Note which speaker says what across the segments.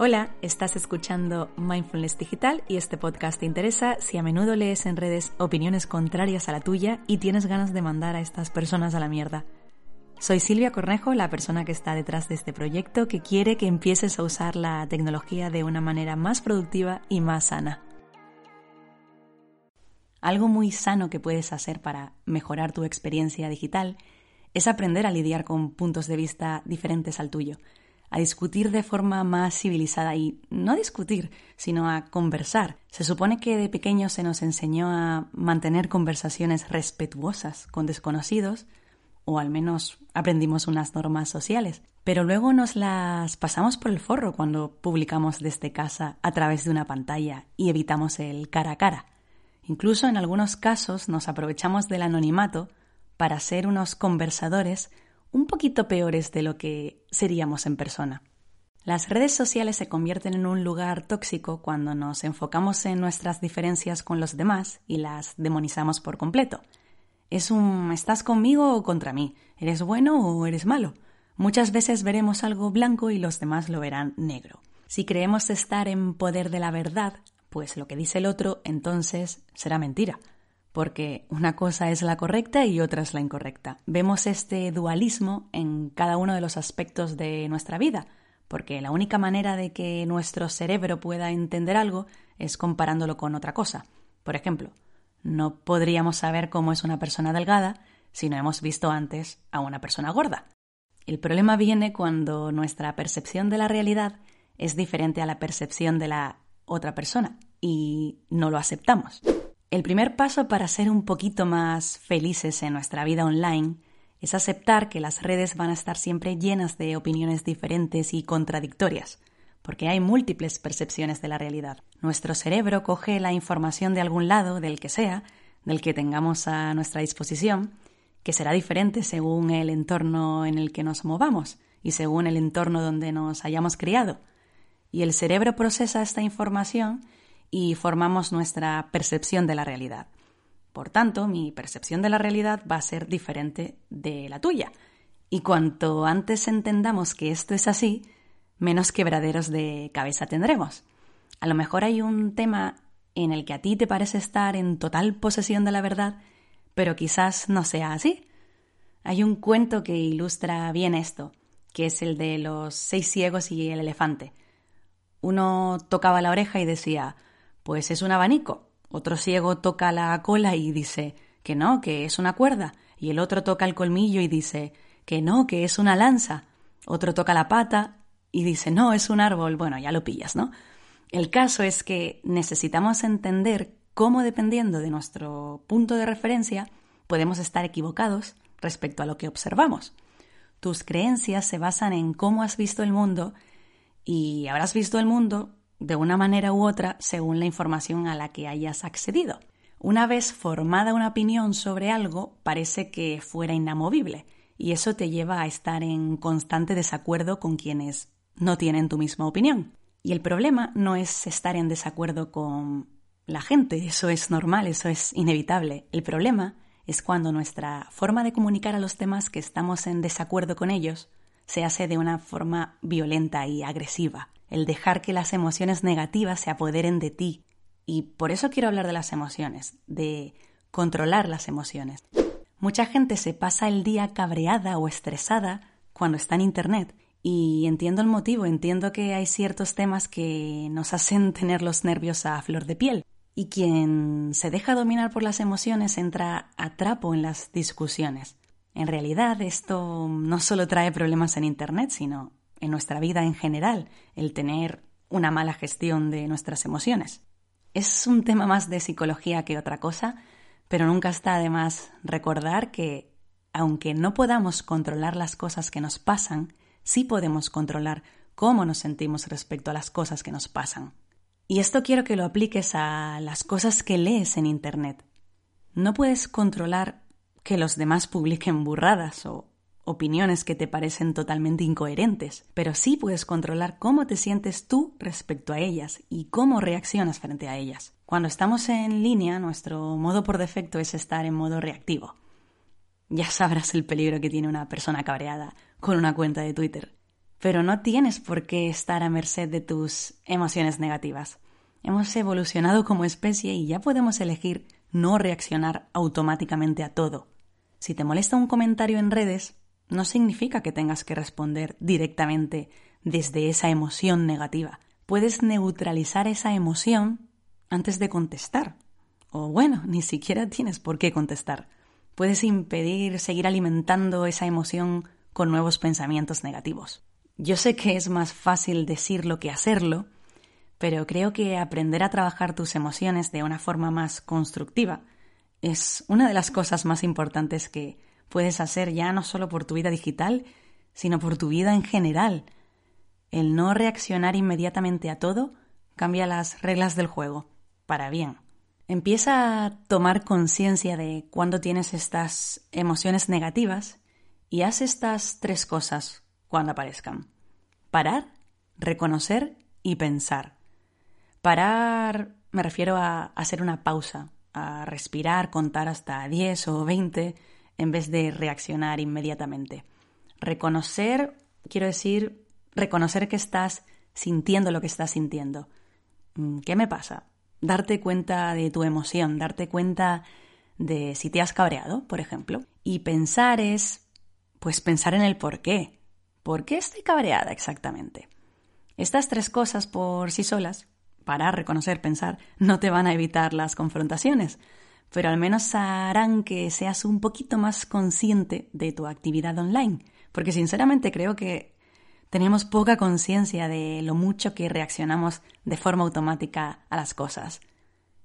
Speaker 1: Hola, estás escuchando Mindfulness Digital y este podcast te interesa si a menudo lees en redes opiniones contrarias a la tuya y tienes ganas de mandar a estas personas a la mierda. Soy Silvia Cornejo, la persona que está detrás de este proyecto que quiere que empieces a usar la tecnología de una manera más productiva y más sana. Algo muy sano que puedes hacer para mejorar tu experiencia digital es aprender a lidiar con puntos de vista diferentes al tuyo a discutir de forma más civilizada y no discutir, sino a conversar. Se supone que de pequeño se nos enseñó a mantener conversaciones respetuosas con desconocidos, o al menos aprendimos unas normas sociales, pero luego nos las pasamos por el forro cuando publicamos desde casa a través de una pantalla y evitamos el cara a cara. Incluso en algunos casos nos aprovechamos del anonimato para ser unos conversadores un poquito peores de lo que seríamos en persona. Las redes sociales se convierten en un lugar tóxico cuando nos enfocamos en nuestras diferencias con los demás y las demonizamos por completo. Es un ¿estás conmigo o contra mí? ¿Eres bueno o eres malo? Muchas veces veremos algo blanco y los demás lo verán negro. Si creemos estar en poder de la verdad, pues lo que dice el otro entonces será mentira porque una cosa es la correcta y otra es la incorrecta. Vemos este dualismo en cada uno de los aspectos de nuestra vida, porque la única manera de que nuestro cerebro pueda entender algo es comparándolo con otra cosa. Por ejemplo, no podríamos saber cómo es una persona delgada si no hemos visto antes a una persona gorda. El problema viene cuando nuestra percepción de la realidad es diferente a la percepción de la otra persona y no lo aceptamos. El primer paso para ser un poquito más felices en nuestra vida online es aceptar que las redes van a estar siempre llenas de opiniones diferentes y contradictorias, porque hay múltiples percepciones de la realidad. Nuestro cerebro coge la información de algún lado, del que sea, del que tengamos a nuestra disposición, que será diferente según el entorno en el que nos movamos y según el entorno donde nos hayamos criado. Y el cerebro procesa esta información y formamos nuestra percepción de la realidad. Por tanto, mi percepción de la realidad va a ser diferente de la tuya. Y cuanto antes entendamos que esto es así, menos quebraderos de cabeza tendremos. A lo mejor hay un tema en el que a ti te parece estar en total posesión de la verdad, pero quizás no sea así. Hay un cuento que ilustra bien esto, que es el de los seis ciegos y el elefante. Uno tocaba la oreja y decía, pues es un abanico. Otro ciego toca la cola y dice que no, que es una cuerda. Y el otro toca el colmillo y dice que no, que es una lanza. Otro toca la pata y dice no, es un árbol. Bueno, ya lo pillas, ¿no? El caso es que necesitamos entender cómo dependiendo de nuestro punto de referencia podemos estar equivocados respecto a lo que observamos. Tus creencias se basan en cómo has visto el mundo y habrás visto el mundo de una manera u otra según la información a la que hayas accedido. Una vez formada una opinión sobre algo, parece que fuera inamovible, y eso te lleva a estar en constante desacuerdo con quienes no tienen tu misma opinión. Y el problema no es estar en desacuerdo con la gente, eso es normal, eso es inevitable. El problema es cuando nuestra forma de comunicar a los demás que estamos en desacuerdo con ellos se hace de una forma violenta y agresiva el dejar que las emociones negativas se apoderen de ti. Y por eso quiero hablar de las emociones, de controlar las emociones. Mucha gente se pasa el día cabreada o estresada cuando está en Internet. Y entiendo el motivo, entiendo que hay ciertos temas que nos hacen tener los nervios a flor de piel. Y quien se deja dominar por las emociones entra a trapo en las discusiones. En realidad esto no solo trae problemas en Internet, sino en nuestra vida en general el tener una mala gestión de nuestras emociones. Es un tema más de psicología que otra cosa, pero nunca está de más recordar que, aunque no podamos controlar las cosas que nos pasan, sí podemos controlar cómo nos sentimos respecto a las cosas que nos pasan. Y esto quiero que lo apliques a las cosas que lees en Internet. No puedes controlar que los demás publiquen burradas o opiniones que te parecen totalmente incoherentes, pero sí puedes controlar cómo te sientes tú respecto a ellas y cómo reaccionas frente a ellas. Cuando estamos en línea, nuestro modo por defecto es estar en modo reactivo. Ya sabrás el peligro que tiene una persona cabreada con una cuenta de Twitter. pero no tienes por qué estar a merced de tus emociones negativas. Hemos evolucionado como especie y ya podemos elegir no reaccionar automáticamente a todo. Si te molesta un comentario en redes, no significa que tengas que responder directamente desde esa emoción negativa. Puedes neutralizar esa emoción antes de contestar. O bueno, ni siquiera tienes por qué contestar. Puedes impedir seguir alimentando esa emoción con nuevos pensamientos negativos. Yo sé que es más fácil decirlo que hacerlo, pero creo que aprender a trabajar tus emociones de una forma más constructiva es una de las cosas más importantes que puedes hacer ya no solo por tu vida digital, sino por tu vida en general. El no reaccionar inmediatamente a todo cambia las reglas del juego, para bien. Empieza a tomar conciencia de cuando tienes estas emociones negativas y haz estas tres cosas cuando aparezcan. Parar, reconocer y pensar. Parar me refiero a hacer una pausa, a respirar, contar hasta 10 o 20 en vez de reaccionar inmediatamente. Reconocer, quiero decir, reconocer que estás sintiendo lo que estás sintiendo. Mm, ¿Qué me pasa? Darte cuenta de tu emoción, darte cuenta de si te has cabreado, por ejemplo. Y pensar es, pues pensar en el por qué. ¿Por qué estoy cabreada exactamente? Estas tres cosas por sí solas, para reconocer, pensar, no te van a evitar las confrontaciones, pero al menos harán que seas un poquito más consciente de tu actividad online, porque sinceramente creo que tenemos poca conciencia de lo mucho que reaccionamos de forma automática a las cosas.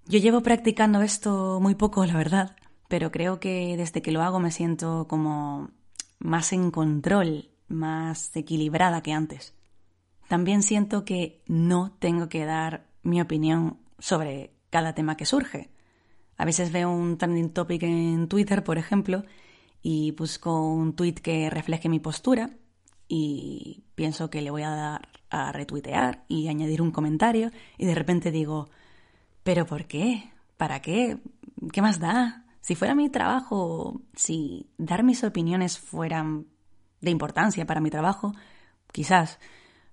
Speaker 1: Yo llevo practicando esto muy poco, la verdad, pero creo que desde que lo hago me siento como más en control más equilibrada que antes. También siento que no tengo que dar mi opinión sobre cada tema que surge. A veces veo un trending topic en Twitter, por ejemplo, y busco un tweet que refleje mi postura y pienso que le voy a dar a retuitear y añadir un comentario y de repente digo, ¿pero por qué? ¿Para qué? ¿Qué más da? Si fuera mi trabajo, si dar mis opiniones fueran de importancia para mi trabajo, quizás,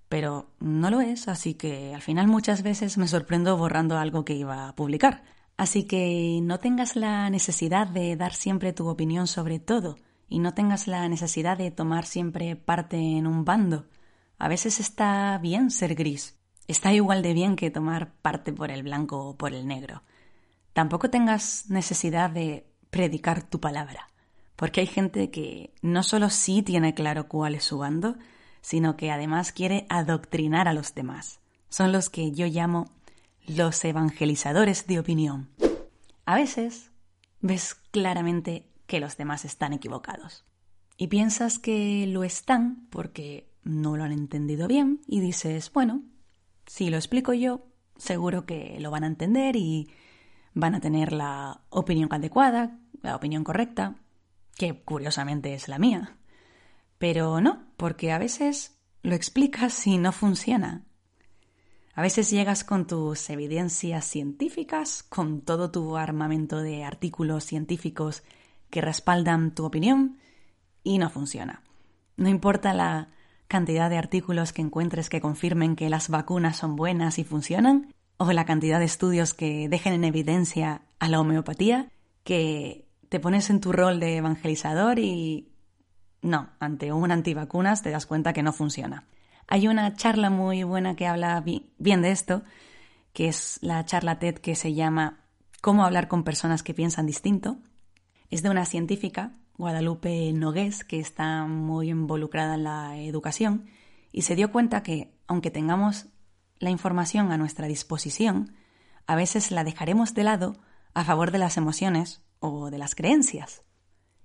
Speaker 1: pero no lo es, así que al final muchas veces me sorprendo borrando algo que iba a publicar. Así que no tengas la necesidad de dar siempre tu opinión sobre todo y no tengas la necesidad de tomar siempre parte en un bando. A veces está bien ser gris. Está igual de bien que tomar parte por el blanco o por el negro. Tampoco tengas necesidad de predicar tu palabra. Porque hay gente que no solo sí tiene claro cuál es su bando, sino que además quiere adoctrinar a los demás. Son los que yo llamo los evangelizadores de opinión. A veces ves claramente que los demás están equivocados. Y piensas que lo están porque no lo han entendido bien y dices, bueno, si lo explico yo, seguro que lo van a entender y van a tener la opinión adecuada, la opinión correcta, que curiosamente es la mía. Pero no, porque a veces lo explicas y no funciona. A veces llegas con tus evidencias científicas, con todo tu armamento de artículos científicos que respaldan tu opinión y no funciona. No importa la cantidad de artículos que encuentres que confirmen que las vacunas son buenas y funcionan, o la cantidad de estudios que dejen en evidencia a la homeopatía, que te pones en tu rol de evangelizador y no, ante un antivacunas te das cuenta que no funciona. Hay una charla muy buena que habla bien de esto, que es la charla TED que se llama Cómo hablar con personas que piensan distinto. Es de una científica, Guadalupe Nogués, que está muy involucrada en la educación y se dio cuenta que, aunque tengamos la información a nuestra disposición, a veces la dejaremos de lado a favor de las emociones o de las creencias.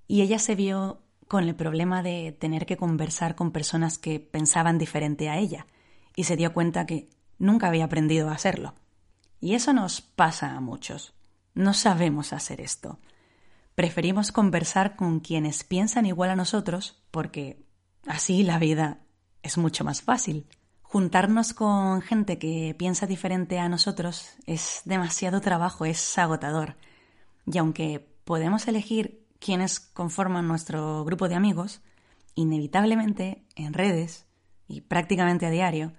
Speaker 1: Y ella se vio con el problema de tener que conversar con personas que pensaban diferente a ella y se dio cuenta que nunca había aprendido a hacerlo. Y eso nos pasa a muchos. No sabemos hacer esto. Preferimos conversar con quienes piensan igual a nosotros porque así la vida es mucho más fácil. Juntarnos con gente que piensa diferente a nosotros es demasiado trabajo, es agotador. Y aunque podemos elegir quiénes conforman nuestro grupo de amigos, inevitablemente en redes y prácticamente a diario,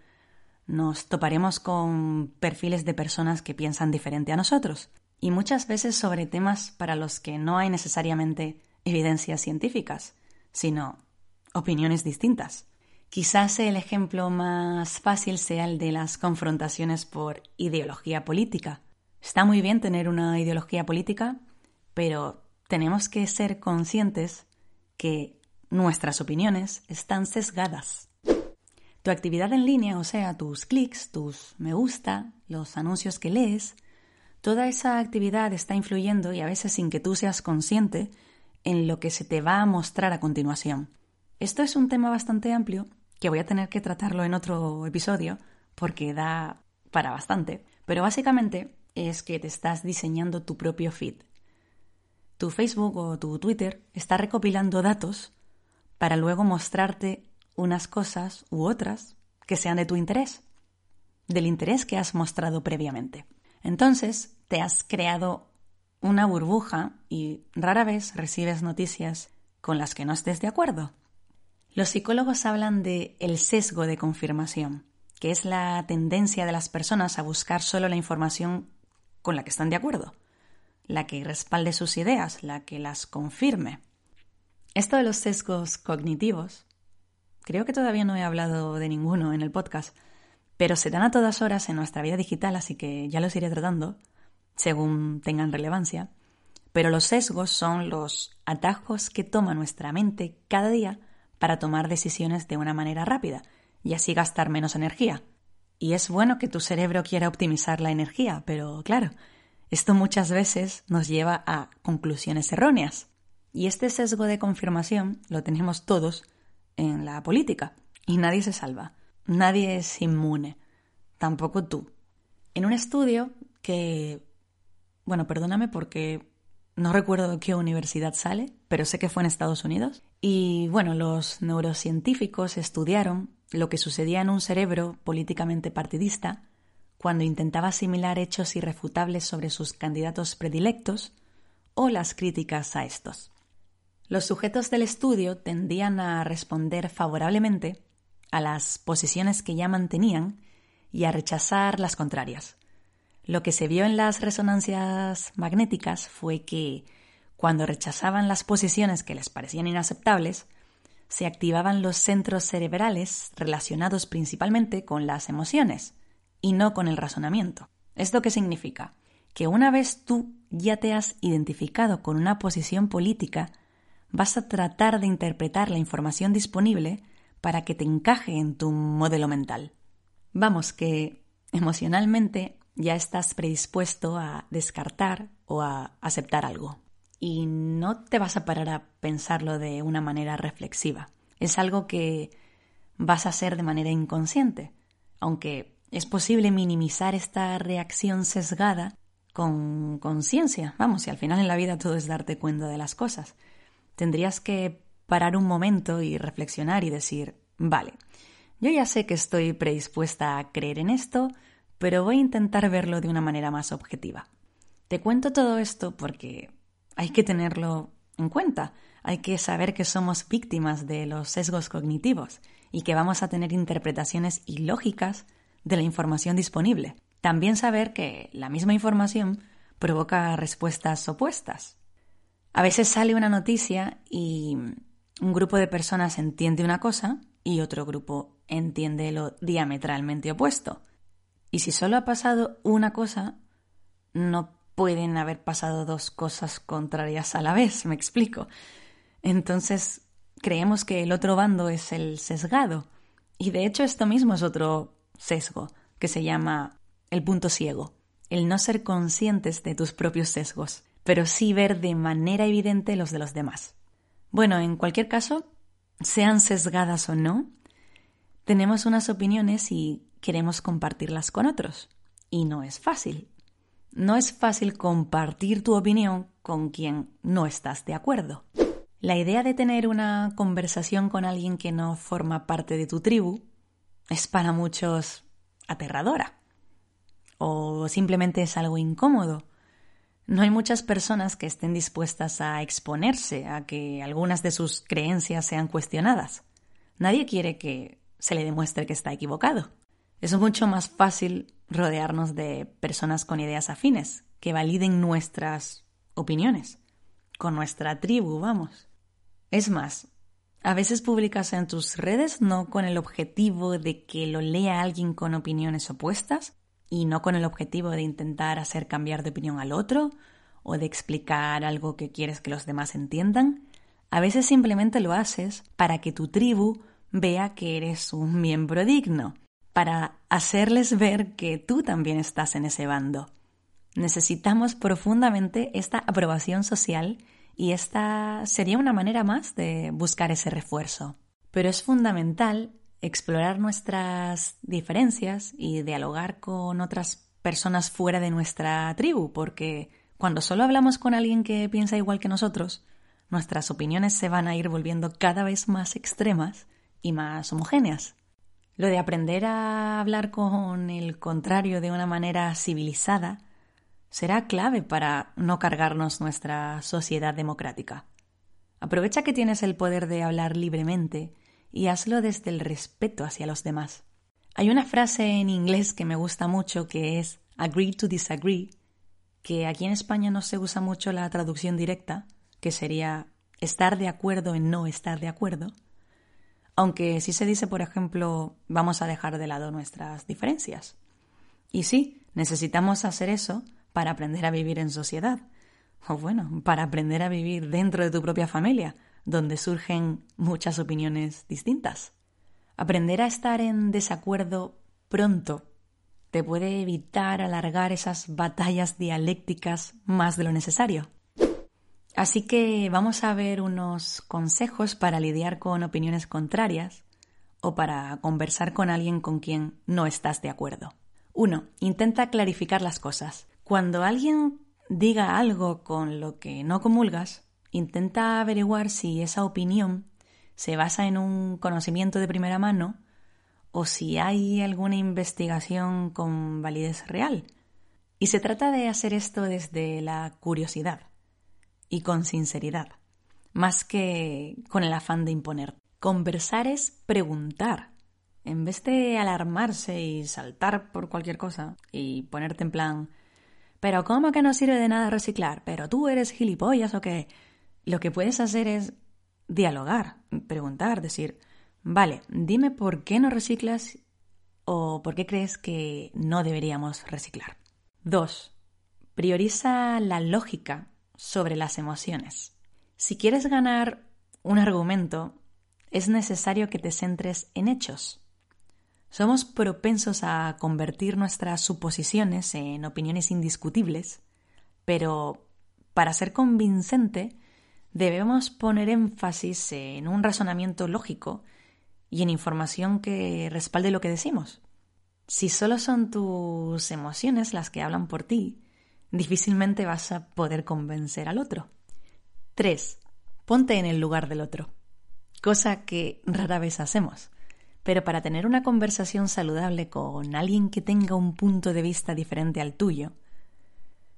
Speaker 1: nos toparemos con perfiles de personas que piensan diferente a nosotros, y muchas veces sobre temas para los que no hay necesariamente evidencias científicas, sino opiniones distintas. Quizás el ejemplo más fácil sea el de las confrontaciones por ideología política. Está muy bien tener una ideología política, pero tenemos que ser conscientes que nuestras opiniones están sesgadas. Tu actividad en línea, o sea, tus clics, tus me gusta, los anuncios que lees, toda esa actividad está influyendo y a veces sin que tú seas consciente en lo que se te va a mostrar a continuación. Esto es un tema bastante amplio que voy a tener que tratarlo en otro episodio porque da para bastante, pero básicamente es que te estás diseñando tu propio feed. Tu Facebook o tu Twitter está recopilando datos para luego mostrarte unas cosas u otras que sean de tu interés, del interés que has mostrado previamente. Entonces, te has creado una burbuja y rara vez recibes noticias con las que no estés de acuerdo. Los psicólogos hablan de el sesgo de confirmación, que es la tendencia de las personas a buscar solo la información con la que están de acuerdo, la que respalde sus ideas, la que las confirme. Esto de los sesgos cognitivos, creo que todavía no he hablado de ninguno en el podcast, pero se dan a todas horas en nuestra vida digital, así que ya los iré tratando según tengan relevancia. Pero los sesgos son los atajos que toma nuestra mente cada día para tomar decisiones de una manera rápida y así gastar menos energía. Y es bueno que tu cerebro quiera optimizar la energía, pero claro, esto muchas veces nos lleva a conclusiones erróneas. Y este sesgo de confirmación lo tenemos todos en la política. Y nadie se salva. Nadie es inmune. Tampoco tú. En un estudio que... Bueno, perdóname porque no recuerdo de qué universidad sale, pero sé que fue en Estados Unidos. Y bueno, los neurocientíficos estudiaron lo que sucedía en un cerebro políticamente partidista cuando intentaba asimilar hechos irrefutables sobre sus candidatos predilectos o las críticas a estos. Los sujetos del estudio tendían a responder favorablemente a las posiciones que ya mantenían y a rechazar las contrarias. Lo que se vio en las resonancias magnéticas fue que cuando rechazaban las posiciones que les parecían inaceptables, se activaban los centros cerebrales relacionados principalmente con las emociones y no con el razonamiento. ¿Esto qué significa? Que una vez tú ya te has identificado con una posición política, vas a tratar de interpretar la información disponible para que te encaje en tu modelo mental. Vamos, que emocionalmente ya estás predispuesto a descartar o a aceptar algo. Y no te vas a parar a pensarlo de una manera reflexiva. Es algo que vas a hacer de manera inconsciente, aunque es posible minimizar esta reacción sesgada con conciencia. Vamos, y al final en la vida todo es darte cuenta de las cosas tendrías que parar un momento y reflexionar y decir, vale, yo ya sé que estoy predispuesta a creer en esto, pero voy a intentar verlo de una manera más objetiva. Te cuento todo esto porque hay que tenerlo en cuenta, hay que saber que somos víctimas de los sesgos cognitivos y que vamos a tener interpretaciones ilógicas de la información disponible. También saber que la misma información provoca respuestas opuestas. A veces sale una noticia y un grupo de personas entiende una cosa y otro grupo entiende lo diametralmente opuesto. Y si solo ha pasado una cosa, no pueden haber pasado dos cosas contrarias a la vez, me explico. Entonces, creemos que el otro bando es el sesgado. Y de hecho esto mismo es otro sesgo, que se llama el punto ciego, el no ser conscientes de tus propios sesgos pero sí ver de manera evidente los de los demás. Bueno, en cualquier caso, sean sesgadas o no, tenemos unas opiniones y queremos compartirlas con otros. Y no es fácil. No es fácil compartir tu opinión con quien no estás de acuerdo. La idea de tener una conversación con alguien que no forma parte de tu tribu es para muchos aterradora. O simplemente es algo incómodo no hay muchas personas que estén dispuestas a exponerse a que algunas de sus creencias sean cuestionadas. Nadie quiere que se le demuestre que está equivocado. Es mucho más fácil rodearnos de personas con ideas afines, que validen nuestras opiniones, con nuestra tribu, vamos. Es más, a veces publicas en tus redes no con el objetivo de que lo lea alguien con opiniones opuestas y no con el objetivo de intentar hacer cambiar de opinión al otro o de explicar algo que quieres que los demás entiendan. A veces simplemente lo haces para que tu tribu vea que eres un miembro digno, para hacerles ver que tú también estás en ese bando. Necesitamos profundamente esta aprobación social y esta sería una manera más de buscar ese refuerzo. Pero es fundamental explorar nuestras diferencias y dialogar con otras personas fuera de nuestra tribu, porque cuando solo hablamos con alguien que piensa igual que nosotros, nuestras opiniones se van a ir volviendo cada vez más extremas y más homogéneas. Lo de aprender a hablar con el contrario de una manera civilizada será clave para no cargarnos nuestra sociedad democrática. Aprovecha que tienes el poder de hablar libremente y hazlo desde el respeto hacia los demás. Hay una frase en inglés que me gusta mucho que es agree to disagree, que aquí en España no se usa mucho la traducción directa, que sería estar de acuerdo en no estar de acuerdo, aunque sí se dice, por ejemplo, vamos a dejar de lado nuestras diferencias. Y sí, necesitamos hacer eso para aprender a vivir en sociedad. O bueno, para aprender a vivir dentro de tu propia familia, donde surgen muchas opiniones distintas. Aprender a estar en desacuerdo pronto te puede evitar alargar esas batallas dialécticas más de lo necesario. Así que vamos a ver unos consejos para lidiar con opiniones contrarias o para conversar con alguien con quien no estás de acuerdo. 1. Intenta clarificar las cosas. Cuando alguien diga algo con lo que no comulgas, intenta averiguar si esa opinión se basa en un conocimiento de primera mano o si hay alguna investigación con validez real. Y se trata de hacer esto desde la curiosidad y con sinceridad, más que con el afán de imponer. Conversar es preguntar. En vez de alarmarse y saltar por cualquier cosa y ponerte en plan pero ¿cómo que no sirve de nada reciclar? ¿Pero tú eres gilipollas o qué? Lo que puedes hacer es dialogar, preguntar, decir, vale, dime por qué no reciclas o por qué crees que no deberíamos reciclar. 2. Prioriza la lógica sobre las emociones. Si quieres ganar un argumento, es necesario que te centres en hechos. Somos propensos a convertir nuestras suposiciones en opiniones indiscutibles, pero para ser convincente debemos poner énfasis en un razonamiento lógico y en información que respalde lo que decimos. Si solo son tus emociones las que hablan por ti, difícilmente vas a poder convencer al otro. 3. Ponte en el lugar del otro, cosa que rara vez hacemos. Pero para tener una conversación saludable con alguien que tenga un punto de vista diferente al tuyo,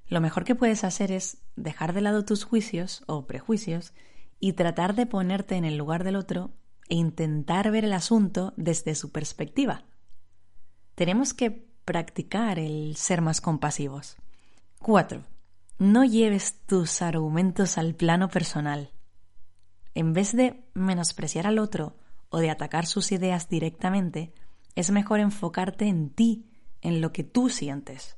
Speaker 1: lo mejor que puedes hacer es dejar de lado tus juicios o prejuicios y tratar de ponerte en el lugar del otro e intentar ver el asunto desde su perspectiva. Tenemos que practicar el ser más compasivos. 4. No lleves tus argumentos al plano personal. En vez de menospreciar al otro o de atacar sus ideas directamente, es mejor enfocarte en ti, en lo que tú sientes.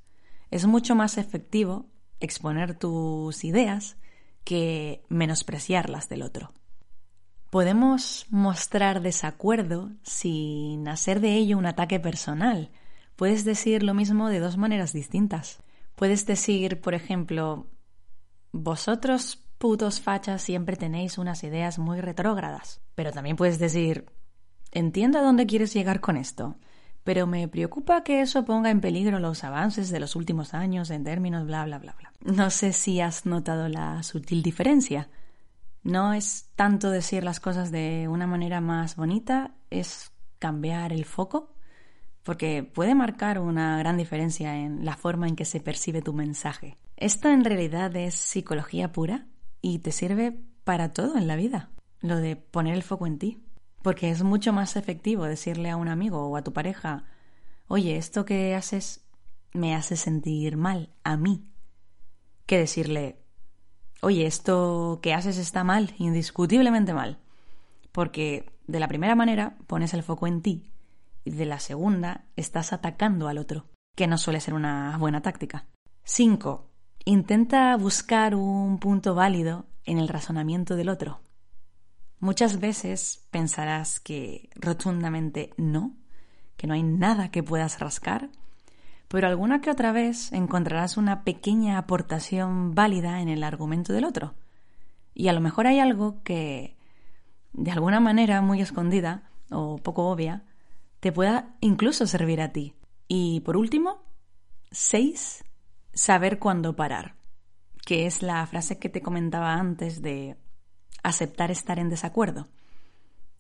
Speaker 1: Es mucho más efectivo exponer tus ideas que menospreciarlas del otro. Podemos mostrar desacuerdo sin hacer de ello un ataque personal. Puedes decir lo mismo de dos maneras distintas. Puedes decir, por ejemplo, vosotros putos fachas siempre tenéis unas ideas muy retrógradas. Pero también puedes decir, entiendo a dónde quieres llegar con esto, pero me preocupa que eso ponga en peligro los avances de los últimos años en términos bla bla bla bla. No sé si has notado la sutil diferencia. No es tanto decir las cosas de una manera más bonita, es cambiar el foco, porque puede marcar una gran diferencia en la forma en que se percibe tu mensaje. Esto en realidad es psicología pura y te sirve para todo en la vida, lo de poner el foco en ti. Porque es mucho más efectivo decirle a un amigo o a tu pareja, oye, esto que haces me hace sentir mal a mí, que decirle, oye, esto que haces está mal, indiscutiblemente mal. Porque de la primera manera pones el foco en ti y de la segunda estás atacando al otro, que no suele ser una buena táctica. 5. Intenta buscar un punto válido en el razonamiento del otro. Muchas veces pensarás que rotundamente no, que no hay nada que puedas rascar, pero alguna que otra vez encontrarás una pequeña aportación válida en el argumento del otro. Y a lo mejor hay algo que, de alguna manera muy escondida o poco obvia, te pueda incluso servir a ti. Y por último, seis, saber cuándo parar, que es la frase que te comentaba antes de aceptar estar en desacuerdo.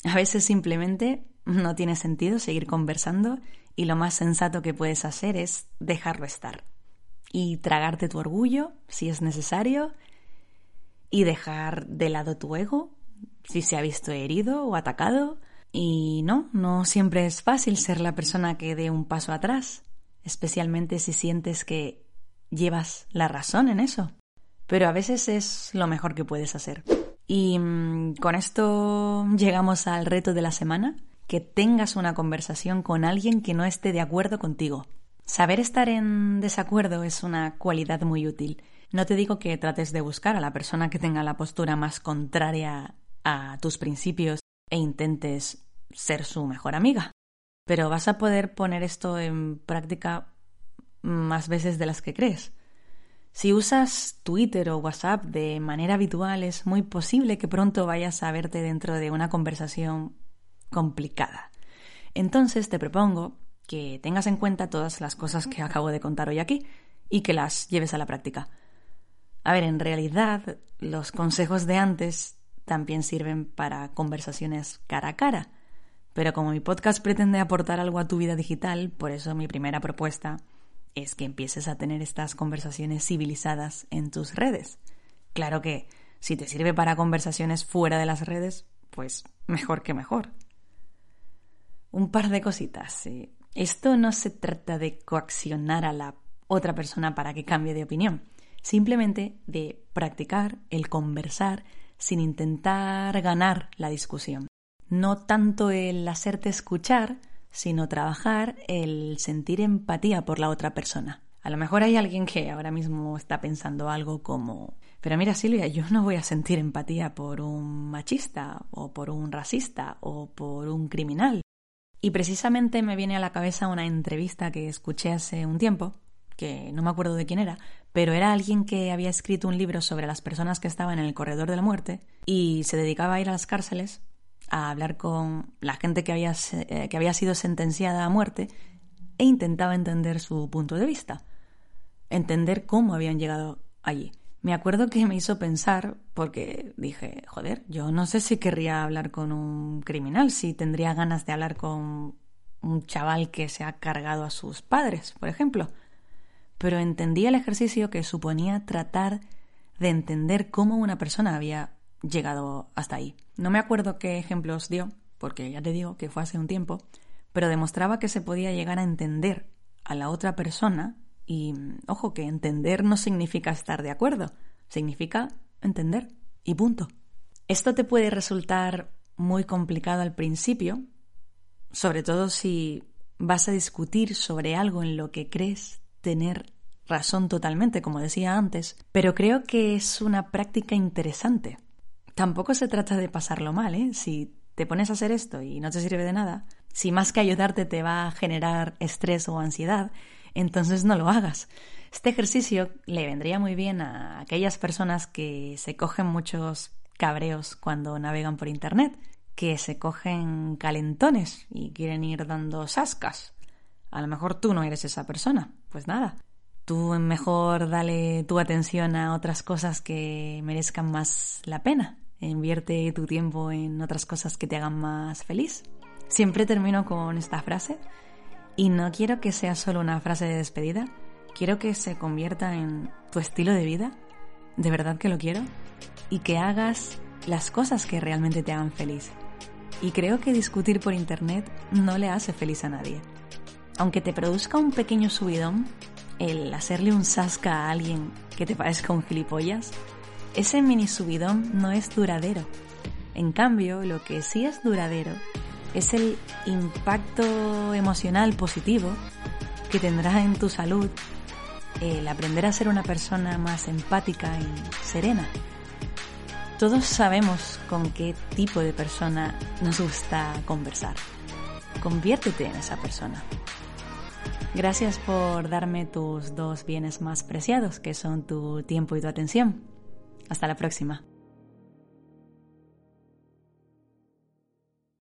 Speaker 1: A veces simplemente no tiene sentido seguir conversando y lo más sensato que puedes hacer es dejarlo estar y tragarte tu orgullo si es necesario y dejar de lado tu ego si se ha visto herido o atacado. Y no, no siempre es fácil ser la persona que dé un paso atrás, especialmente si sientes que llevas la razón en eso. Pero a veces es lo mejor que puedes hacer. Y mm, con esto llegamos al reto de la semana, que tengas una conversación con alguien que no esté de acuerdo contigo. Saber estar en desacuerdo es una cualidad muy útil. No te digo que trates de buscar a la persona que tenga la postura más contraria a tus principios e intentes ser su mejor amiga. Pero vas a poder poner esto en práctica más veces de las que crees. Si usas Twitter o WhatsApp de manera habitual, es muy posible que pronto vayas a verte dentro de una conversación complicada. Entonces te propongo que tengas en cuenta todas las cosas que acabo de contar hoy aquí y que las lleves a la práctica. A ver, en realidad los consejos de antes también sirven para conversaciones cara a cara, pero como mi podcast pretende aportar algo a tu vida digital, por eso mi primera propuesta es que empieces a tener estas conversaciones civilizadas en tus redes. Claro que si te sirve para conversaciones fuera de las redes, pues mejor que mejor. Un par de cositas. Esto no se trata de coaccionar a la otra persona para que cambie de opinión, simplemente de practicar el conversar sin intentar ganar la discusión. No tanto el hacerte escuchar, sino trabajar el sentir empatía por la otra persona. A lo mejor hay alguien que ahora mismo está pensando algo como, pero mira Silvia, yo no voy a sentir empatía por un machista o por un racista o por un criminal. Y precisamente me viene a la cabeza una entrevista que escuché hace un tiempo, que no me acuerdo de quién era, pero era alguien que había escrito un libro sobre las personas que estaban en el corredor de la muerte y se dedicaba a ir a las cárceles a hablar con la gente que había, eh, que había sido sentenciada a muerte e intentaba entender su punto de vista, entender cómo habían llegado allí. Me acuerdo que me hizo pensar, porque dije, joder, yo no sé si querría hablar con un criminal, si tendría ganas de hablar con un chaval que se ha cargado a sus padres, por ejemplo. Pero entendí el ejercicio que suponía tratar de entender cómo una persona había llegado hasta ahí. No me acuerdo qué ejemplos dio, porque ya te digo que fue hace un tiempo, pero demostraba que se podía llegar a entender a la otra persona y, ojo, que entender no significa estar de acuerdo, significa entender y punto. Esto te puede resultar muy complicado al principio, sobre todo si vas a discutir sobre algo en lo que crees tener razón totalmente, como decía antes, pero creo que es una práctica interesante Tampoco se trata de pasarlo mal, ¿eh? Si te pones a hacer esto y no te sirve de nada, si más que ayudarte te va a generar estrés o ansiedad, entonces no lo hagas. Este ejercicio le vendría muy bien a aquellas personas que se cogen muchos cabreos cuando navegan por Internet, que se cogen calentones y quieren ir dando sascas. A lo mejor tú no eres esa persona. Pues nada, tú mejor dale tu atención a otras cosas que merezcan más la pena. Invierte tu tiempo en otras cosas que te hagan más feliz. Siempre termino con esta frase y no quiero que sea solo una frase de despedida, quiero que se convierta en tu estilo de vida, de verdad que lo quiero, y que hagas las cosas que realmente te hagan feliz. Y creo que discutir por Internet no le hace feliz a nadie. Aunque te produzca un pequeño subidón, el hacerle un sasca a alguien que te parezca un gilipollas, ese mini subidón no es duradero. En cambio, lo que sí es duradero es el impacto emocional positivo que tendrás en tu salud el aprender a ser una persona más empática y serena. Todos sabemos con qué tipo de persona nos gusta conversar. Conviértete en esa persona. Gracias por darme tus dos bienes más preciados, que son tu tiempo y tu atención. Hasta la próxima.